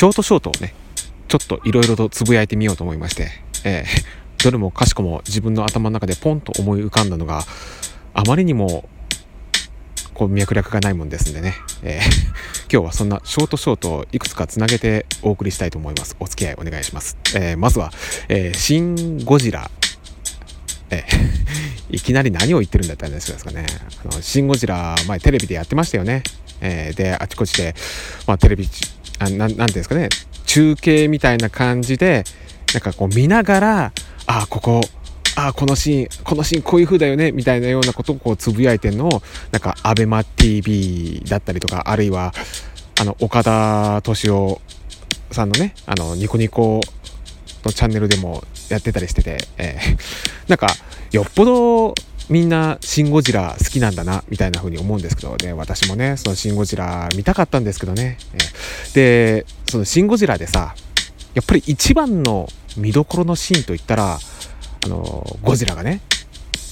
ショートショートをねちょっといろいろとつぶやいてみようと思いまして、えー、どれもかしこも自分の頭の中でポンと思い浮かんだのがあまりにもこう脈絡がないもんですんでね、えー、今日はそんなショートショートをいくつかつなげてお送りしたいと思います。お付き合いお願いします、えー、まずは、えー、シン・ゴジラ。え いきなり何を言ってるんだって話ですかね。あのシン・ゴジラ前テレビでやってましたよね。えー、であちこちで、まあ、テレビあなんていうんですかね。中継みたいな感じでなんかこう見ながらあここあこのシーンこのシーンこういう風だよねみたいなようなことをこうつぶやいてるのをなんか ABEMATV だったりとかあるいはあの岡田敏夫さんのねあのニコニコのチャンネルでもやってたりしてて、えー、なんかよっぽどみんなシン・ゴジラ好きなんだなみたいな風に思うんですけどね。私もねそのシン・ゴジラ見たかったんですけどね、でそのシン・ゴジラでさやっぱり一番の見どころのシーンといったらあのゴジラがね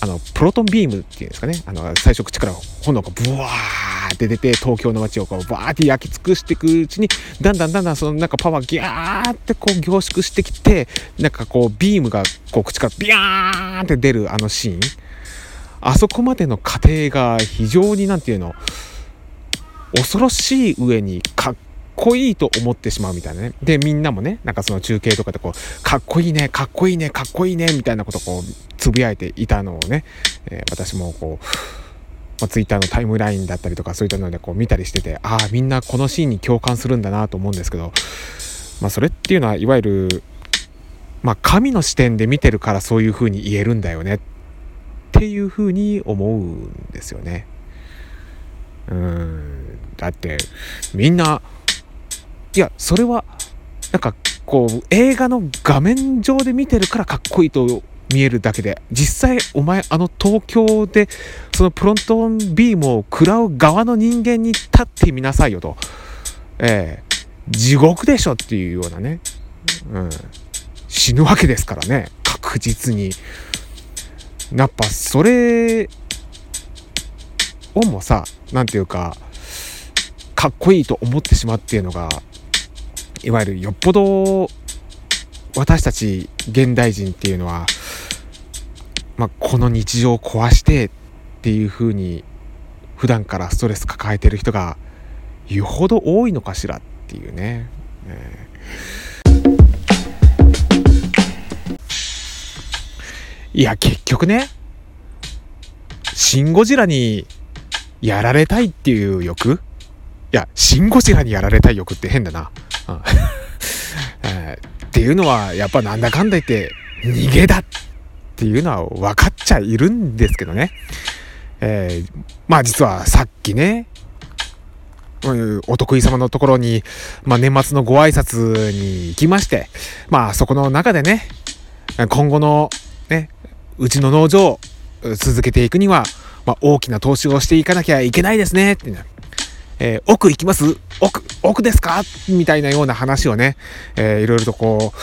あのプロトンビームっていうんですかね。あの最初口から炎がブワーって出て東京の街をこうバーって焼き尽くしていくうちにだんだんだんだんそのなんかパワーギャーってこう凝縮してきてなんかこうビームがこう口からビヤーンって出るあのシーン。あそこまでの過程が非常に何て言うの恐ろしい上にかっこいいと思ってしまうみたいなね。で、みんなもね、なんかその中継とかでこう、かっこいいね、かっこいいね、かっこいいね、みたいなことをこう、つぶやいていたのをね、えー、私もこう、まあ、ツイッターのタイムラインだったりとかそういったのでこう見たりしてて、ああ、みんなこのシーンに共感するんだなと思うんですけど、まあそれっていうのは、いわゆる、まあ神の視点で見てるからそういうふうに言えるんだよねっっていうふうに思うんですよね。うん。だって、みんな、いやそれはなんかこう映画の画面上で見てるからかっこいいと見えるだけで実際お前あの東京でそのプロントンビームを食らう側の人間に立ってみなさいよと、えー、地獄でしょっていうようなね、うん、死ぬわけですからね。確実に。やっぱそれをもさ何て言うかかっこいいと思ってしまうっていうのがいわゆるよっぽど私たち現代人っていうのは、まあ、この日常を壊してっていうふうに普段からストレス抱えてる人がよほど多いのかしらっていうね。えいや結局ね「シン・ゴジラ」にやられたいっていう欲？いや「シン・ゴジラ」にやられたい欲って変だな。えー、っていうのはやっぱなんだかんだ言って逃げだっていうのは分かっちゃいるんですけどね。えー、まあ実はさっきね、お得意様のところに、まあ、年末のご挨拶に行きまして、まあそこの中でね、今後の、うちの農場を続けていくには、まあ、大きな投資をしていかなきゃいけないですねって、ね、えー、奥行きます？奥、奥ですか？みたいなような話をね、えー、いろいろとこう、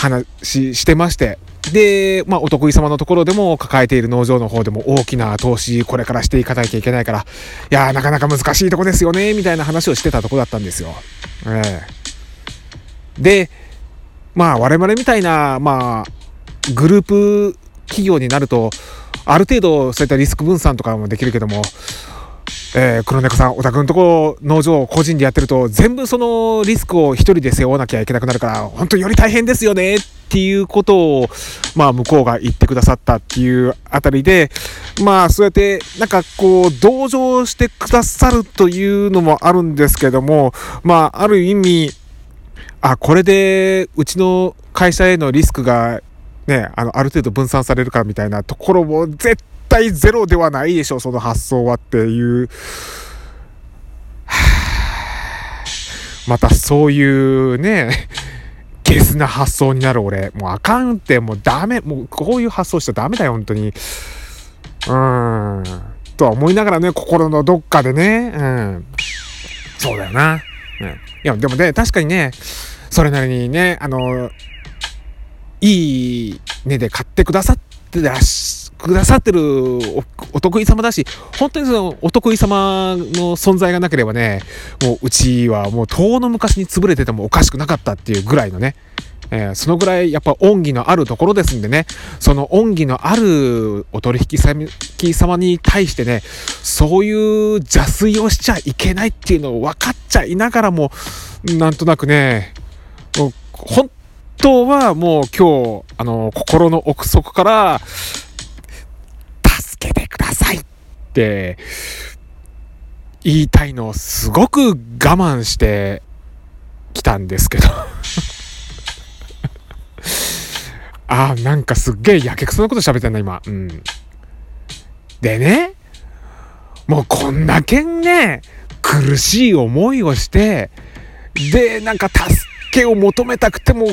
話してまして、で、まあ、お得意様のところでも抱えている農場の方でも大きな投資これからしていかなきゃいけないから、いやなかなか難しいとこですよね、みたいな話をしてたとこだったんですよ。えー、で、まあ、我々みたいな、まあ、グループ企業になると、ある程度そういったリスク分散とかもできるけども、えー、黒猫さん、お宅のとこ農場を個人でやってると、全部そのリスクを一人で背負わなきゃいけなくなるから、本当により大変ですよねっていうことを、まあ向こうが言ってくださったっていうあたりで、まあそうやってなんかこう同情してくださるというのもあるんですけども、まあある意味、あ、これでうちの会社へのリスクがね、あの、ある程度分散されるかみたいなところも絶対ゼロではないでしょ、その発想はっていう。またそういうね、ゲスな発想になる俺。もうあかんって、もうダメ。もうこういう発想しちゃダメだよ、本当に。うーん。とは思いながらね、心のどっかでね。うん。そうだよな。うん。いや、でもね、確かにね、それなりにね、あの、いい値で買ってくださってらしくださってるお得意様だし、本当にそのお得意様の存在がなければね、もううちはもう遠の昔に潰れててもおかしくなかったっていうぐらいのね、えー、そのぐらいやっぱ恩義のあるところですんでね、その恩義のあるお取引先様に対してね、そういう邪推をしちゃいけないっていうのを分かっちゃいながらも、なんとなくね、もう本当はもう今日、あの、心の奥底から、助けてくださいって言いたいのをすごく我慢してきたんですけど あーなんかすっげえやけくそなこと喋ってんな今。うん。でね、もうこんだけんね、苦しい思いをして、で、なんか助けを求めたくても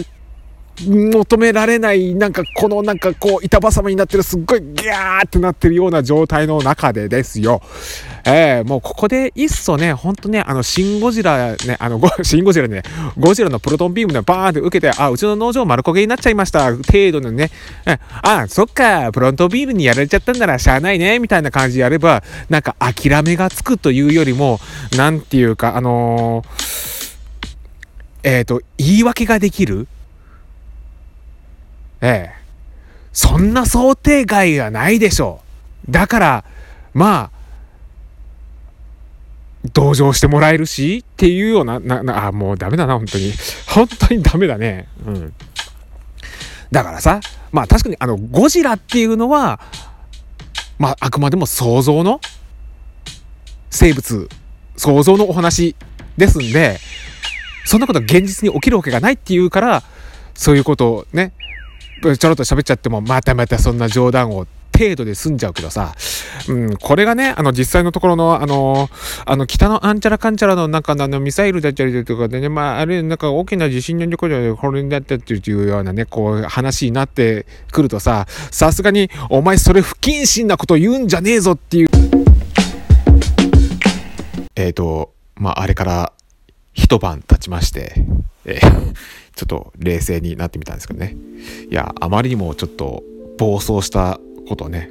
求められない、なんかこのなんかこう板挟みになってるすっごいギャーってなってるような状態の中でですよ。えー、もうここでいっそね、ほんとね、あの、シンゴジラね、あの、シンゴジラね、ゴジラのプロトンビームでバーンって受けて、あ、うちの農場丸焦げになっちゃいました、程度のね、あ、そっか、プロトンビームにやられちゃったんならしゃあないね、みたいな感じでやれば、なんか諦めがつくというよりも、なんていうか、あのー、えっ、ー、と、言い訳ができるええ。そんな想定外はないでしょう。だから、まあ、同情してもらえるしっていうような、な、な、あ、もうダメだな、本当に。本当にダメだね。うん。だからさ、まあ確かにあの、ゴジラっていうのは、まああくまでも想像の生物、想像のお話ですんで、そんなこと現実に起きるわけがないっていうから、そういうことをね、ちょろっと喋っちゃっても、またまたそんな冗談を程度で済んじゃうけどさ、うん、これがね、あの、実際のところの、あの、あの、北のアンチャラカンチャラの中のあの、ミサイルだったりとかでね、まあ、あれ、なんか大きな地震の事故でこれになったっていうようなね、こう、話になってくるとさ、さすがに、お前それ不謹慎なこと言うんじゃねえぞっていう。えっ、ー、と、まあ、あれから一晩経ちまして、えー ちょっと冷静になってみたんですけどね。いや、あまりにもちょっと暴走したことをね、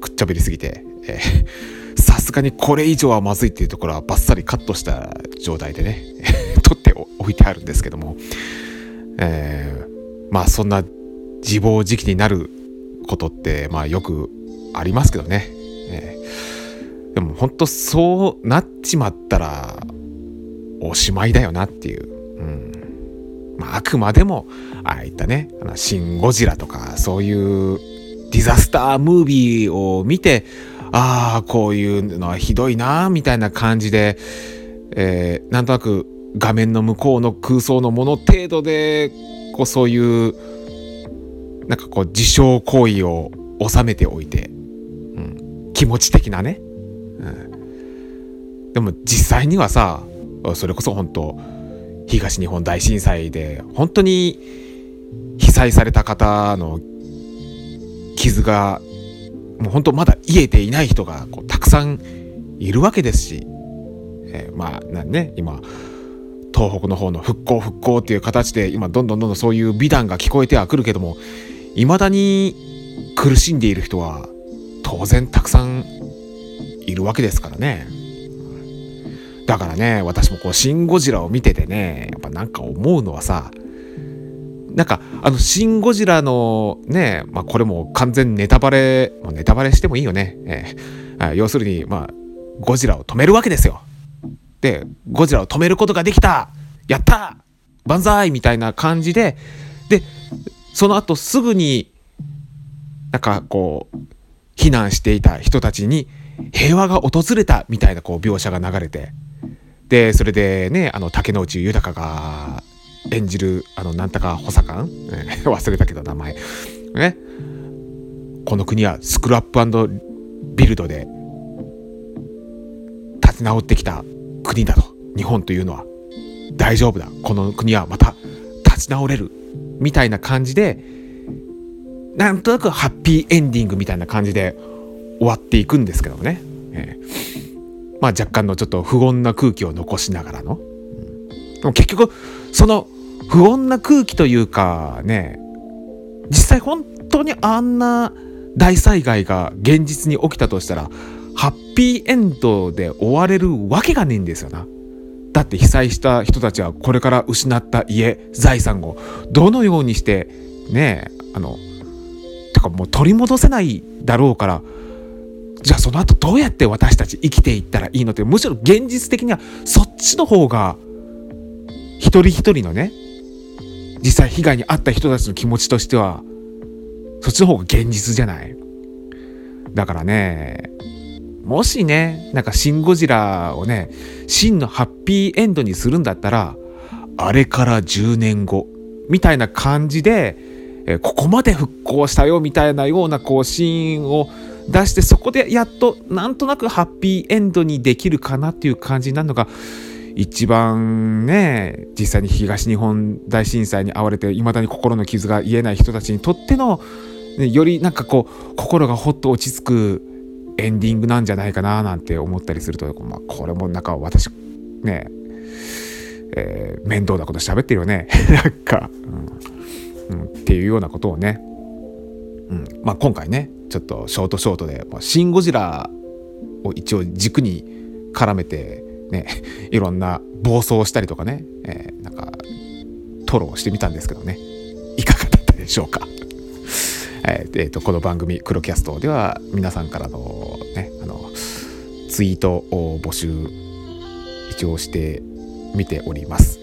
くっちゃべりすぎて、え さすがにこれ以上はまずいっていうところはバッサリカットした状態でね、取っておいてあるんですけども、えー、まあそんな自暴自棄になることって、まあよくありますけどね。えー、でも本当そうなっちまったらおしまいだよなっていう。うんまあ、あくまでも、ああいったね、あのシン・ゴジラとか、そういうディザスタームービーを見て、ああ、こういうのはひどいな、みたいな感じで、えー、なんとなく画面の向こうの空想のもの程度で、こうそういう、なんかこう自傷行為を収めておいて、うん、気持ち的なね、うん。でも実際にはさ、それこそ本当東日本大震災で本当に被災された方の傷がもう本当まだ癒えていない人がこうたくさんいるわけですし、えー、まあね今東北の方の復興復興っていう形で今どんどんどんどんそういう美談が聞こえてはくるけども未だに苦しんでいる人は当然たくさんいるわけですからね。だからね、私もこう、シン・ゴジラを見ててね、やっぱなんか思うのはさ、なんか、あの、シン・ゴジラのね、まあ、これも完全ネタバレ、もうネタバレしてもいいよね。えー、要するに、まあ、ゴジラを止めるわけですよ。で、ゴジラを止めることができた。やった。万歳！みたいな感じで、で、その後すぐに、なんかこう、避難していた人たちに平和が訪れたみたいなこう描写が流れて、で、それでね、あの、竹野内豊が演じる、あの、なんとか補佐官、忘れたけど名前。ね。この国はスクラップビルドで立ち直ってきた国だと。日本というのは。大丈夫だ。この国はまた立ち直れる。みたいな感じで、なんとなくハッピーエンディングみたいな感じで終わっていくんですけどもね。えーまあ若干のちょっと不穏な空気を残しながらの。うん、でも結局、その不穏な空気というかね、実際本当にあんな大災害が現実に起きたとしたらハッピーエンドで終われるわけがねえんですよな。だって被災した人たちはこれから失った家財産をどのようにしてねあのてかもう取り戻せないだろうからじゃあその後どうやって私たち生きていったらいいのってむしろ現実的にはそっちの方が一人一人のね実際被害に遭った人たちの気持ちとしてはそっちの方が現実じゃない？だからねもしねなんかシン・ゴジラをね真のハッピーエンドにするんだったらあれから10年後みたいな感じでえここまで復興したよみたいなようなこうシーンを出してそこでやっとなんとなくハッピーエンドにできるかなっていう感じになるのが一番ね実際に東日本大震災に遭われていまだに心の傷が癒えない人たちにとっての、ね、よりなんかこう心がほっと落ち着くエンディングなんじゃないかななんて思ったりすると、まあ、これもなんか私ねえー、面倒なこと喋ってるよね。なんか、うん、うん、っていうようなことをね、うん。まあ、今回ねちょっとショートショートで「シン・ゴジラ」を一応軸に絡めてね いろんな暴走したりとかね、えー、なんかトロをしてみたんですけどね。いかがだったでしょうか？えー、えー、とこの番組「黒キャスト」では皆さんからのねあのツイートを募集一応してみております、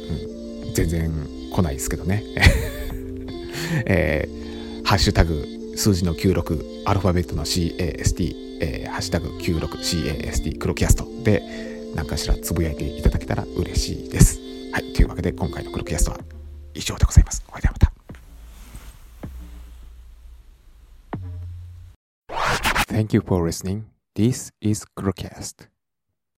うん、全然来ないですけどね。えー、ハッシュタグ数字の96アルファベットの CAST、えー、ハッシュタグ 96CAST 黒キャストで何かしらつぶやいていただけたら嬉しいです。はい、というわけで今回の黒キャストは以上でございます。それではまた。Thank you for listening. This is Crowcast.